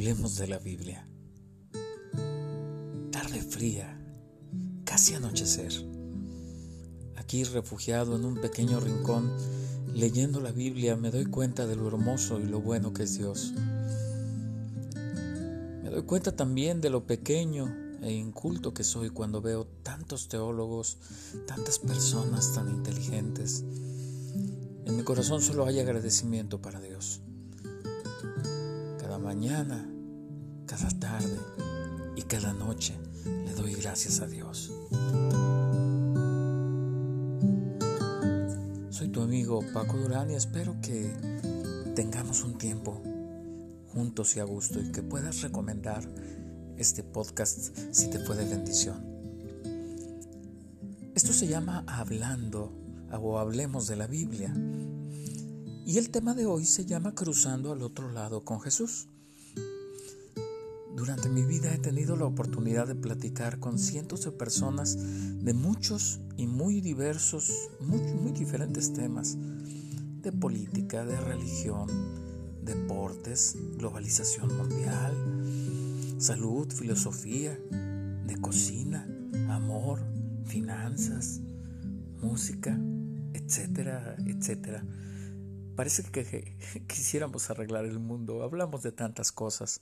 hablemos de la Biblia. Tarde fría, casi anochecer. Aquí refugiado en un pequeño rincón, leyendo la Biblia, me doy cuenta de lo hermoso y lo bueno que es Dios. Me doy cuenta también de lo pequeño e inculto que soy cuando veo tantos teólogos, tantas personas tan inteligentes. En mi corazón solo hay agradecimiento para Dios. Cada mañana, cada tarde y cada noche le doy gracias a Dios. Soy tu amigo Paco Durán y espero que tengamos un tiempo juntos y a gusto y que puedas recomendar este podcast si te fue de bendición. Esto se llama Hablando o Hablemos de la Biblia. Y el tema de hoy se llama Cruzando al otro lado con Jesús. Durante mi vida he tenido la oportunidad de platicar con cientos de personas de muchos y muy diversos, muy, diferentes temas, de política, de religión, deportes, globalización mundial, salud, filosofía, de cocina, amor, finanzas, música, etcétera, etcétera. Parece que quisiéramos arreglar el mundo, hablamos de tantas cosas.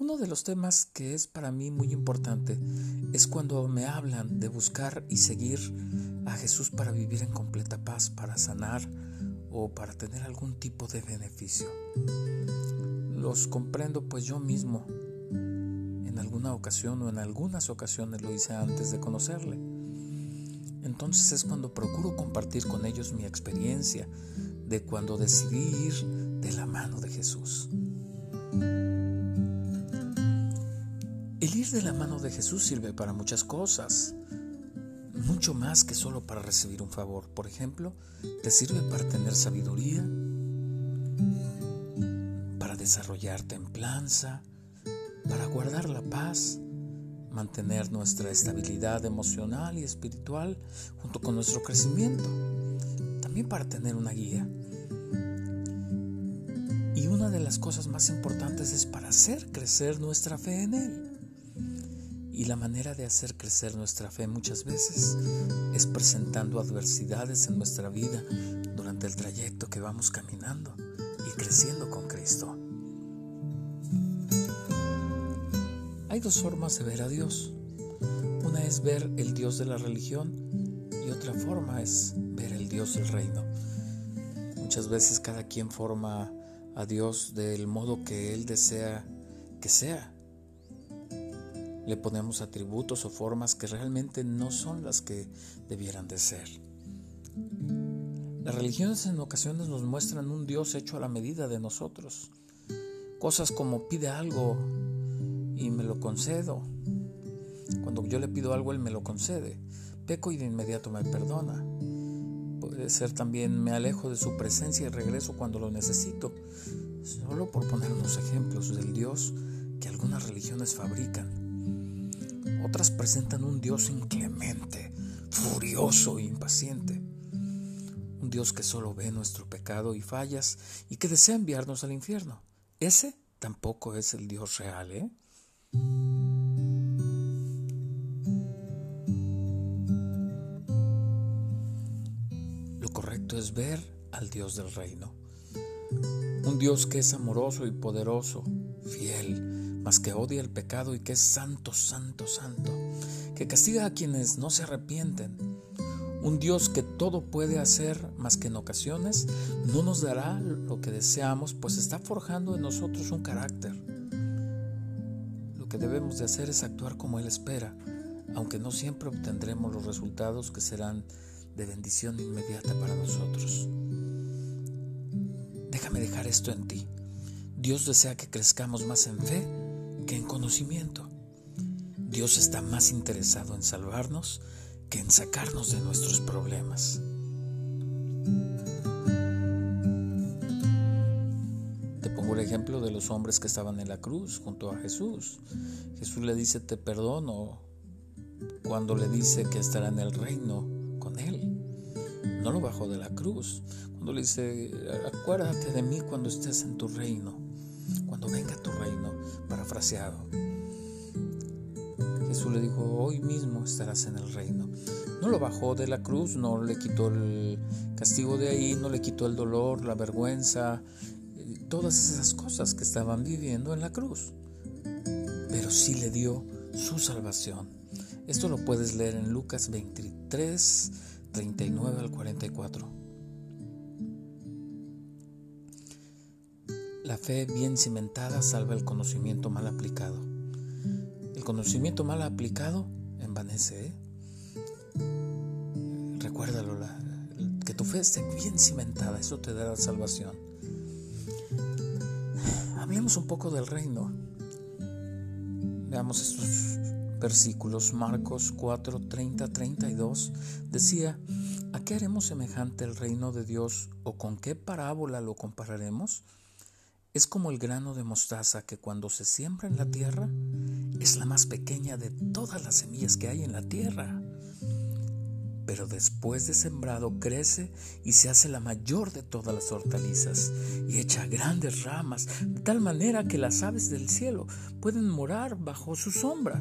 Uno de los temas que es para mí muy importante es cuando me hablan de buscar y seguir a Jesús para vivir en completa paz, para sanar o para tener algún tipo de beneficio. Los comprendo pues yo mismo en alguna ocasión o en algunas ocasiones lo hice antes de conocerle. Entonces es cuando procuro compartir con ellos mi experiencia de cuando decidí ir de la mano de Jesús. El ir de la mano de Jesús sirve para muchas cosas, mucho más que solo para recibir un favor. Por ejemplo, te sirve para tener sabiduría, para desarrollar templanza, para guardar la paz, mantener nuestra estabilidad emocional y espiritual junto con nuestro crecimiento, también para tener una guía. Y una de las cosas más importantes es para hacer crecer nuestra fe en Él. Y la manera de hacer crecer nuestra fe muchas veces es presentando adversidades en nuestra vida durante el trayecto que vamos caminando y creciendo con Cristo. Hay dos formas de ver a Dios. Una es ver el Dios de la religión y otra forma es ver el Dios del reino. Muchas veces cada quien forma a Dios del modo que Él desea que sea. Le ponemos atributos o formas que realmente no son las que debieran de ser. Las religiones en ocasiones nos muestran un Dios hecho a la medida de nosotros. Cosas como pide algo y me lo concedo. Cuando yo le pido algo, Él me lo concede. Peco y de inmediato me perdona. Puede ser también me alejo de su presencia y regreso cuando lo necesito. Solo por poner unos ejemplos del Dios que algunas religiones fabrican. Otras presentan un Dios inclemente, furioso e impaciente. Un Dios que solo ve nuestro pecado y fallas y que desea enviarnos al infierno. Ese tampoco es el Dios real, ¿eh? Lo correcto es ver al Dios del reino. Un Dios que es amoroso y poderoso, fiel, que odia el pecado y que es santo, santo, santo, que castiga a quienes no se arrepienten. Un Dios que todo puede hacer, mas que en ocasiones no nos dará lo que deseamos, pues está forjando en nosotros un carácter que debemos de hacer es actuar como Él espera, aunque no siempre obtendremos los resultados que serán de bendición inmediata para nosotros. Déjame dejar esto en ti. Dios desea que crezcamos más en fe que en conocimiento. Dios está más interesado en salvarnos que en sacarnos de nuestros problemas. ejemplo de los hombres que estaban en la cruz junto a Jesús. Jesús le dice, te perdono, cuando le dice que estará en el reino con él. No lo bajó de la cruz. Cuando le dice, acuérdate de mí cuando estés en tu reino, cuando venga tu reino, Jesús le dijo, hoy mismo estarás en el reino. No lo bajó de la cruz, no le quitó el castigo de ahí, no le quitó el dolor, la vergüenza, todas esas cosas que estaban viviendo en la cruz. Pero sí le dio su salvación. Esto lo puedes leer en Lucas 23, 39 al 44. Fe bien cimentada salva el conocimiento mal aplicado. El conocimiento mal aplicado envanece. ¿eh? Recuérdalo, que tu fe esté bien cimentada, eso te da la salvación. Hablemos un poco del reino. Veamos estos versículos. Marcos 4, 30, 32 decía, ¿a qué haremos semejante el reino de Dios o con qué parábola lo compararemos? Es como el grano de mostaza que cuando se siembra en la tierra es la más pequeña de todas las semillas que hay en la tierra. Pero después de sembrado crece y se hace la mayor de todas las hortalizas y echa grandes ramas, de tal manera que las aves del cielo pueden morar bajo su sombra.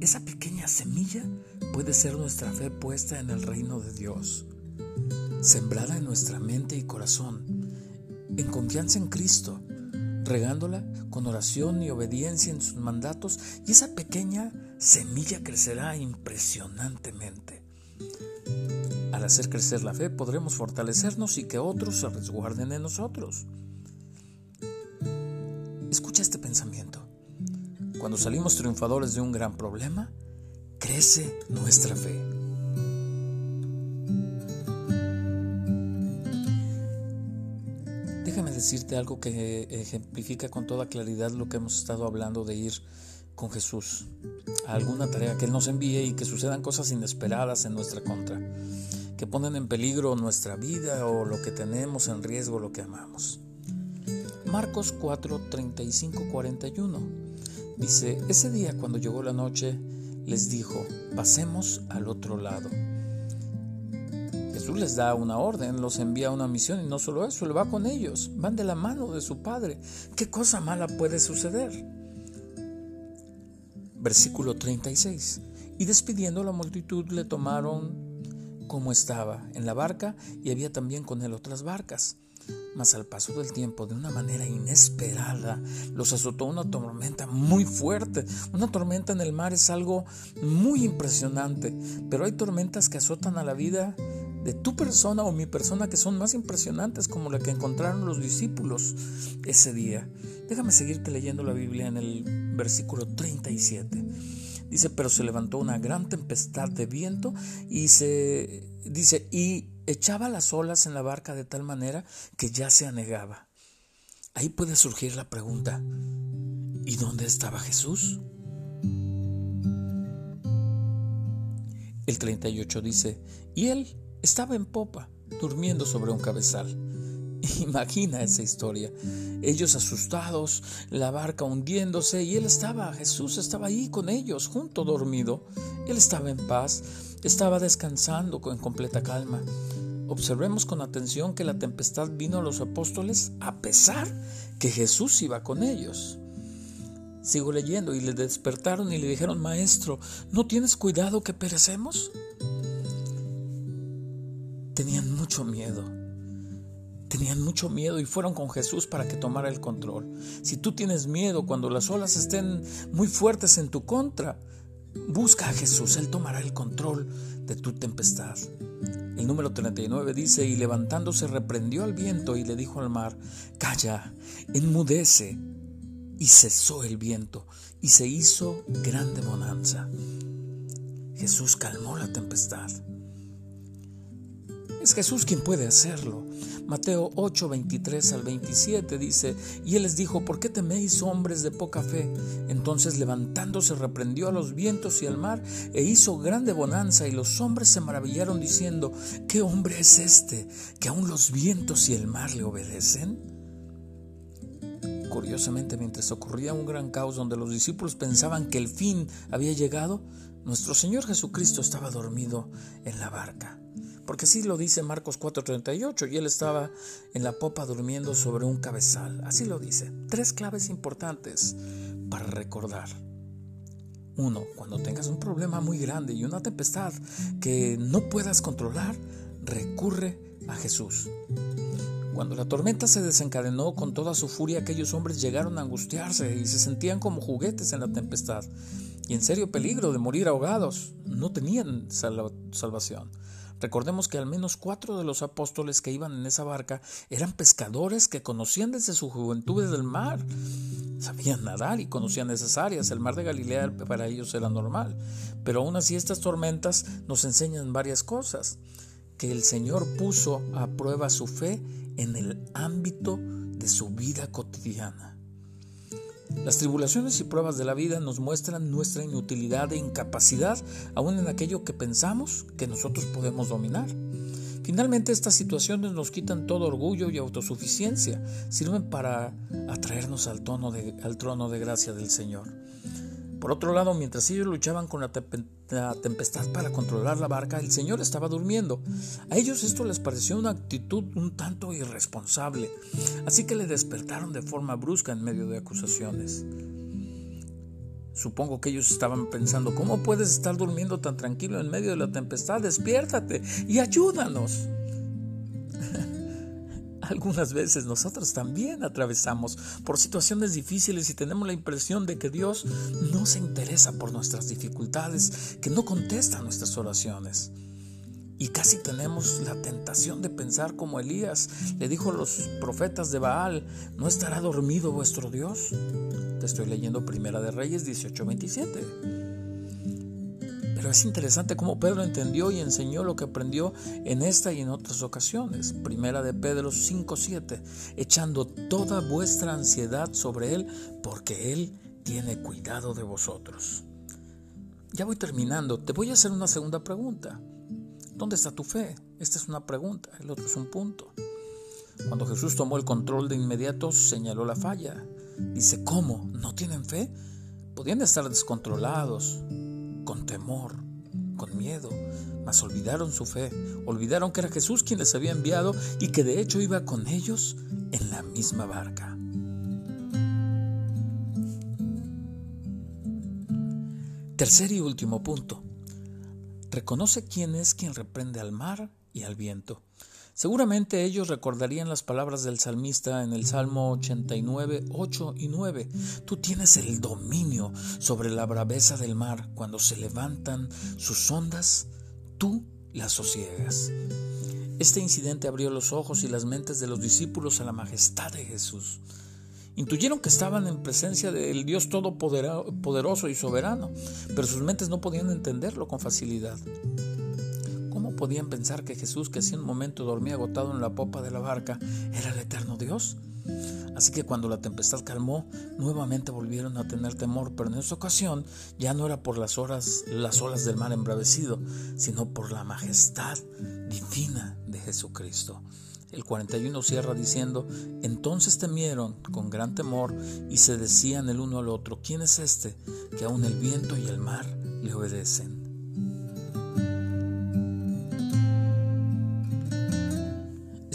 Esa pequeña semilla puede ser nuestra fe puesta en el reino de Dios, sembrada en nuestra mente y corazón en confianza en Cristo, regándola con oración y obediencia en sus mandatos, y esa pequeña semilla crecerá impresionantemente. Al hacer crecer la fe podremos fortalecernos y que otros se resguarden en nosotros. Escucha este pensamiento. Cuando salimos triunfadores de un gran problema, crece nuestra fe. Decirte algo que ejemplifica con toda claridad lo que hemos estado hablando de ir con Jesús a alguna tarea que Él nos envíe y que sucedan cosas inesperadas en nuestra contra, que ponen en peligro nuestra vida o lo que tenemos en riesgo, lo que amamos. Marcos 4, 35, 41 dice, ese día cuando llegó la noche, les dijo, pasemos al otro lado. Jesús les da una orden, los envía a una misión y no solo eso, Él va con ellos, van de la mano de su Padre. ¿Qué cosa mala puede suceder? Versículo 36. Y despidiendo a la multitud le tomaron como estaba en la barca y había también con él otras barcas. Mas al paso del tiempo, de una manera inesperada, los azotó una tormenta muy fuerte. Una tormenta en el mar es algo muy impresionante, pero hay tormentas que azotan a la vida de tu persona o mi persona que son más impresionantes como la que encontraron los discípulos ese día. Déjame seguirte leyendo la Biblia en el versículo 37. Dice, pero se levantó una gran tempestad de viento y se dice, y echaba las olas en la barca de tal manera que ya se anegaba. Ahí puede surgir la pregunta, ¿y dónde estaba Jesús? El 38 dice, y él estaba en popa, durmiendo sobre un cabezal. Imagina esa historia. Ellos asustados, la barca hundiéndose y él estaba, Jesús estaba ahí con ellos, junto dormido. Él estaba en paz, estaba descansando en completa calma. Observemos con atención que la tempestad vino a los apóstoles a pesar que Jesús iba con ellos. Sigo leyendo y le despertaron y le dijeron, Maestro, ¿no tienes cuidado que perecemos? Mucho miedo. Tenían mucho miedo y fueron con Jesús para que tomara el control. Si tú tienes miedo cuando las olas estén muy fuertes en tu contra, busca a Jesús, Él tomará el control de tu tempestad. El número 39 dice, y levantándose reprendió al viento y le dijo al mar, calla, enmudece. Y cesó el viento y se hizo grande bonanza. Jesús calmó la tempestad. Es Jesús quien puede hacerlo. Mateo 8, 23 al 27 dice, y él les dijo, ¿por qué teméis hombres de poca fe? Entonces levantándose reprendió a los vientos y al mar e hizo grande bonanza y los hombres se maravillaron diciendo, ¿qué hombre es este que aun los vientos y el mar le obedecen? Curiosamente, mientras ocurría un gran caos donde los discípulos pensaban que el fin había llegado, nuestro Señor Jesucristo estaba dormido en la barca. Porque así lo dice Marcos 4:38, y él estaba en la popa durmiendo sobre un cabezal. Así lo dice. Tres claves importantes para recordar. Uno, cuando tengas un problema muy grande y una tempestad que no puedas controlar, recurre a Jesús. Cuando la tormenta se desencadenó con toda su furia, aquellos hombres llegaron a angustiarse y se sentían como juguetes en la tempestad y en serio peligro de morir ahogados. No tenían salvación. Recordemos que al menos cuatro de los apóstoles que iban en esa barca eran pescadores que conocían desde su juventud del mar. Sabían nadar y conocían esas áreas. El mar de Galilea para ellos era normal. Pero aún así estas tormentas nos enseñan varias cosas. Que el Señor puso a prueba su fe en el ámbito de su vida cotidiana. Las tribulaciones y pruebas de la vida nos muestran nuestra inutilidad e incapacidad aún en aquello que pensamos que nosotros podemos dominar. Finalmente estas situaciones nos quitan todo orgullo y autosuficiencia, sirven para atraernos al, al trono de gracia del Señor. Por otro lado, mientras ellos luchaban con la, tempestad para controlar la barca, el Señor estaba durmiendo. A ellos esto les pareció una actitud un tanto irresponsable, así que le despertaron de forma brusca en medio de acusaciones. Supongo que ellos estaban pensando, ¿cómo puedes estar durmiendo tan tranquilo en medio de la tempestad? Despiértate y ayúdanos. Algunas veces nosotros también atravesamos por situaciones difíciles y tenemos la impresión de que Dios no se interesa por nuestras dificultades, que no contesta nuestras oraciones. Y casi tenemos la tentación de pensar como Elías le dijo a los profetas de Baal, ¿no estará dormido vuestro Dios? Te estoy leyendo Primera de Reyes 18:27. Pero es interesante cómo Pedro entendió y enseñó lo que aprendió en esta y en otras ocasiones. Primera de Pedro 5:7, echando toda vuestra ansiedad sobre Él, porque Él tiene cuidado de vosotros. Ya voy terminando, te voy a hacer una segunda pregunta. ¿Dónde está tu fe? Esta es una pregunta, el otro es un punto. Cuando Jesús tomó el control de inmediato, señaló la falla. Dice, ¿cómo? ¿No tienen fe? Podían estar descontrolados, con temor, con miedo, mas olvidaron su fe, olvidaron que era Jesús quien les había enviado y que de hecho iba con ellos en la misma barca. Tercer y último punto. Reconoce quién es quien reprende al mar y al viento. Seguramente ellos recordarían las palabras del salmista en el Salmo 89, 8 y 9. Tú tienes el dominio sobre la braveza del mar. Cuando se levantan sus ondas, tú las sosiegas. Este incidente abrió los ojos y las mentes de los discípulos a la majestad de Jesús. Intuyeron que estaban en presencia del Dios todopoderoso y soberano, pero sus mentes no podían entenderlo con facilidad podían pensar que Jesús, que hacía un momento dormía agotado en la popa de la barca, era el eterno Dios? Así que cuando la tempestad calmó, nuevamente volvieron a tener temor, pero en esta ocasión ya no era por las, horas, las olas del mar embravecido, sino por la majestad divina de Jesucristo. El 41 cierra diciendo, entonces temieron con gran temor y se decían el uno al otro, ¿quién es este que aun el viento y el mar le obedecen?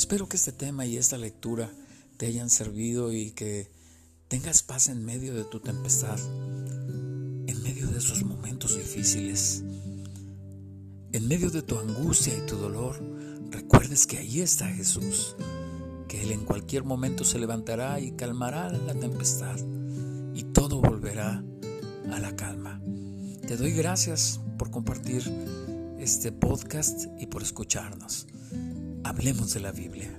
Espero que este tema y esta lectura te hayan servido y que tengas paz en medio de tu tempestad, en medio de esos momentos difíciles, en medio de tu angustia y tu dolor. Recuerdes que ahí está Jesús, que Él en cualquier momento se levantará y calmará la tempestad y todo volverá a la calma. Te doy gracias por compartir este podcast y por escucharnos. Hablemos de la Biblia.